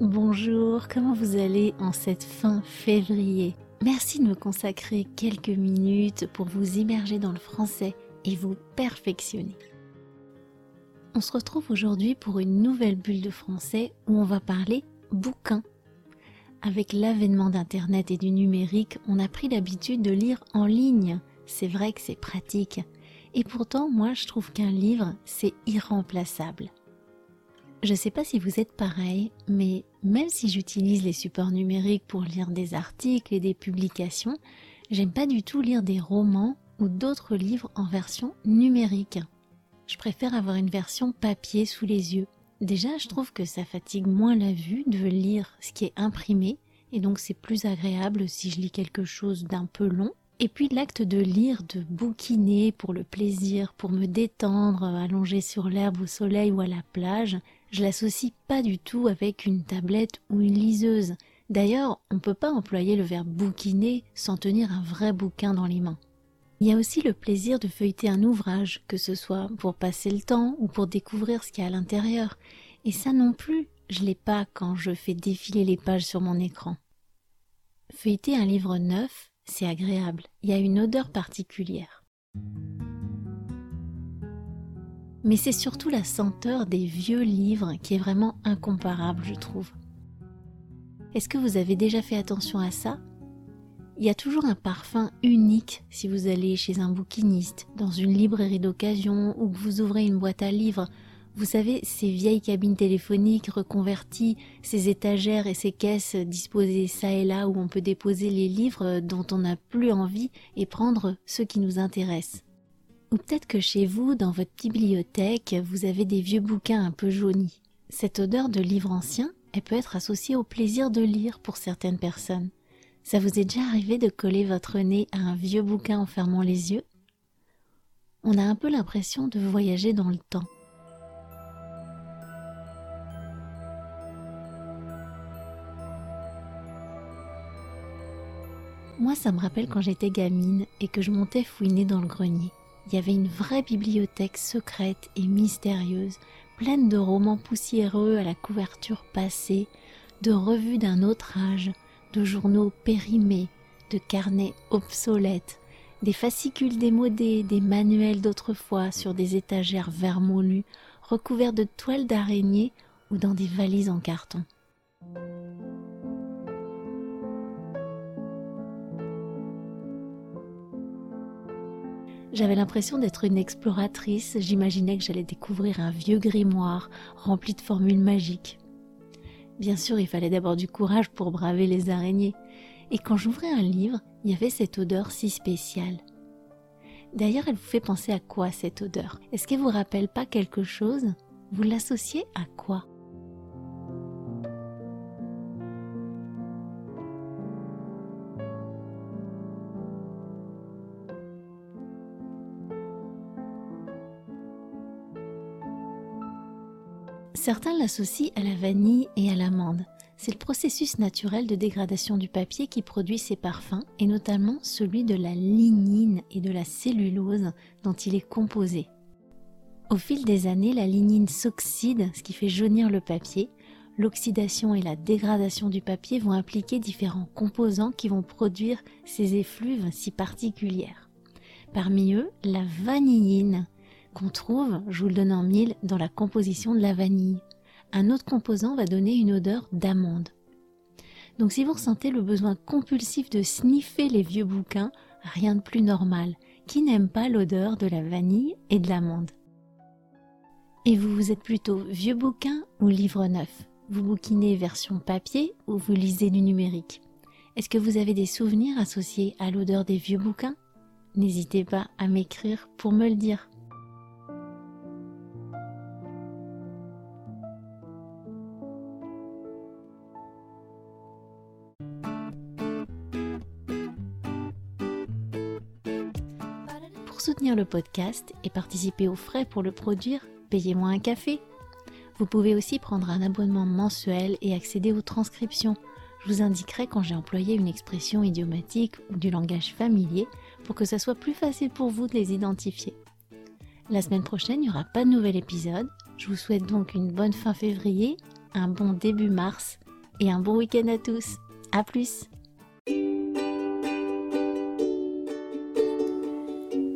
Bonjour, comment vous allez en cette fin février? Merci de me consacrer quelques minutes pour vous immerger dans le français et vous perfectionner. On se retrouve aujourd'hui pour une nouvelle bulle de français où on va parler bouquin. Avec l'avènement d'Internet et du numérique, on a pris l'habitude de lire en ligne. C'est vrai que c'est pratique. Et pourtant, moi, je trouve qu'un livre, c'est irremplaçable. Je ne sais pas si vous êtes pareil, mais même si j'utilise les supports numériques pour lire des articles et des publications, j'aime pas du tout lire des romans ou d'autres livres en version numérique. Je préfère avoir une version papier sous les yeux. Déjà, je trouve que ça fatigue moins la vue de lire ce qui est imprimé, et donc c'est plus agréable si je lis quelque chose d'un peu long. Et puis l'acte de lire, de bouquiner pour le plaisir, pour me détendre, allongé sur l'herbe au soleil ou à la plage, je l'associe pas du tout avec une tablette ou une liseuse. D'ailleurs, on ne peut pas employer le verbe bouquiner sans tenir un vrai bouquin dans les mains. Il y a aussi le plaisir de feuilleter un ouvrage, que ce soit pour passer le temps ou pour découvrir ce qu'il y a à l'intérieur. Et ça non plus, je l'ai pas quand je fais défiler les pages sur mon écran. Feuilleter un livre neuf, c'est agréable. Il y a une odeur particulière mais c'est surtout la senteur des vieux livres qui est vraiment incomparable, je trouve. Est-ce que vous avez déjà fait attention à ça? Il y a toujours un parfum unique si vous allez chez un bouquiniste, dans une librairie d'occasion ou que vous ouvrez une boîte à livres. Vous savez, ces vieilles cabines téléphoniques reconverties, ces étagères et ces caisses disposées ça et là où on peut déposer les livres dont on n'a plus envie et prendre ceux qui nous intéressent. Ou peut-être que chez vous, dans votre bibliothèque, vous avez des vieux bouquins un peu jaunis. Cette odeur de livre ancien, elle peut être associée au plaisir de lire pour certaines personnes. Ça vous est déjà arrivé de coller votre nez à un vieux bouquin en fermant les yeux? On a un peu l'impression de voyager dans le temps. Moi, ça me rappelle quand j'étais gamine et que je montais fouiner dans le grenier il y avait une vraie bibliothèque secrète et mystérieuse, pleine de romans poussiéreux à la couverture passée, de revues d'un autre âge, de journaux périmés, de carnets obsolètes, des fascicules démodés, des manuels d'autrefois sur des étagères vermoulues, recouverts de toiles d'araignée ou dans des valises en carton. J'avais l'impression d'être une exploratrice, j'imaginais que j'allais découvrir un vieux grimoire rempli de formules magiques. Bien sûr, il fallait d'abord du courage pour braver les araignées, et quand j'ouvrais un livre, il y avait cette odeur si spéciale. D'ailleurs, elle vous fait penser à quoi cette odeur? Est-ce qu'elle vous rappelle pas quelque chose? Vous l'associez à quoi? Certains l'associent à la vanille et à l'amande. C'est le processus naturel de dégradation du papier qui produit ces parfums, et notamment celui de la lignine et de la cellulose dont il est composé. Au fil des années, la lignine s'oxyde, ce qui fait jaunir le papier. l'oxydation et la dégradation du papier vont impliquer différents composants qui vont produire ces effluves si particulières. Parmi eux, la vanilline, qu'on trouve, je vous le donne en mille, dans la composition de la vanille. Un autre composant va donner une odeur d'amande. Donc si vous ressentez le besoin compulsif de sniffer les vieux bouquins, rien de plus normal. Qui n'aime pas l'odeur de la vanille et de l'amande Et vous, vous êtes plutôt vieux bouquin ou livre neuf? Vous bouquinez version papier ou vous lisez du numérique? Est-ce que vous avez des souvenirs associés à l'odeur des vieux bouquins? N'hésitez pas à m'écrire pour me le dire. Soutenir le podcast et participer aux frais pour le produire, payez-moi un café. Vous pouvez aussi prendre un abonnement mensuel et accéder aux transcriptions. Je vous indiquerai quand j'ai employé une expression idiomatique ou du langage familier pour que ça soit plus facile pour vous de les identifier. La semaine prochaine, il n'y aura pas de nouvel épisode. Je vous souhaite donc une bonne fin février, un bon début mars et un bon week-end à tous. A plus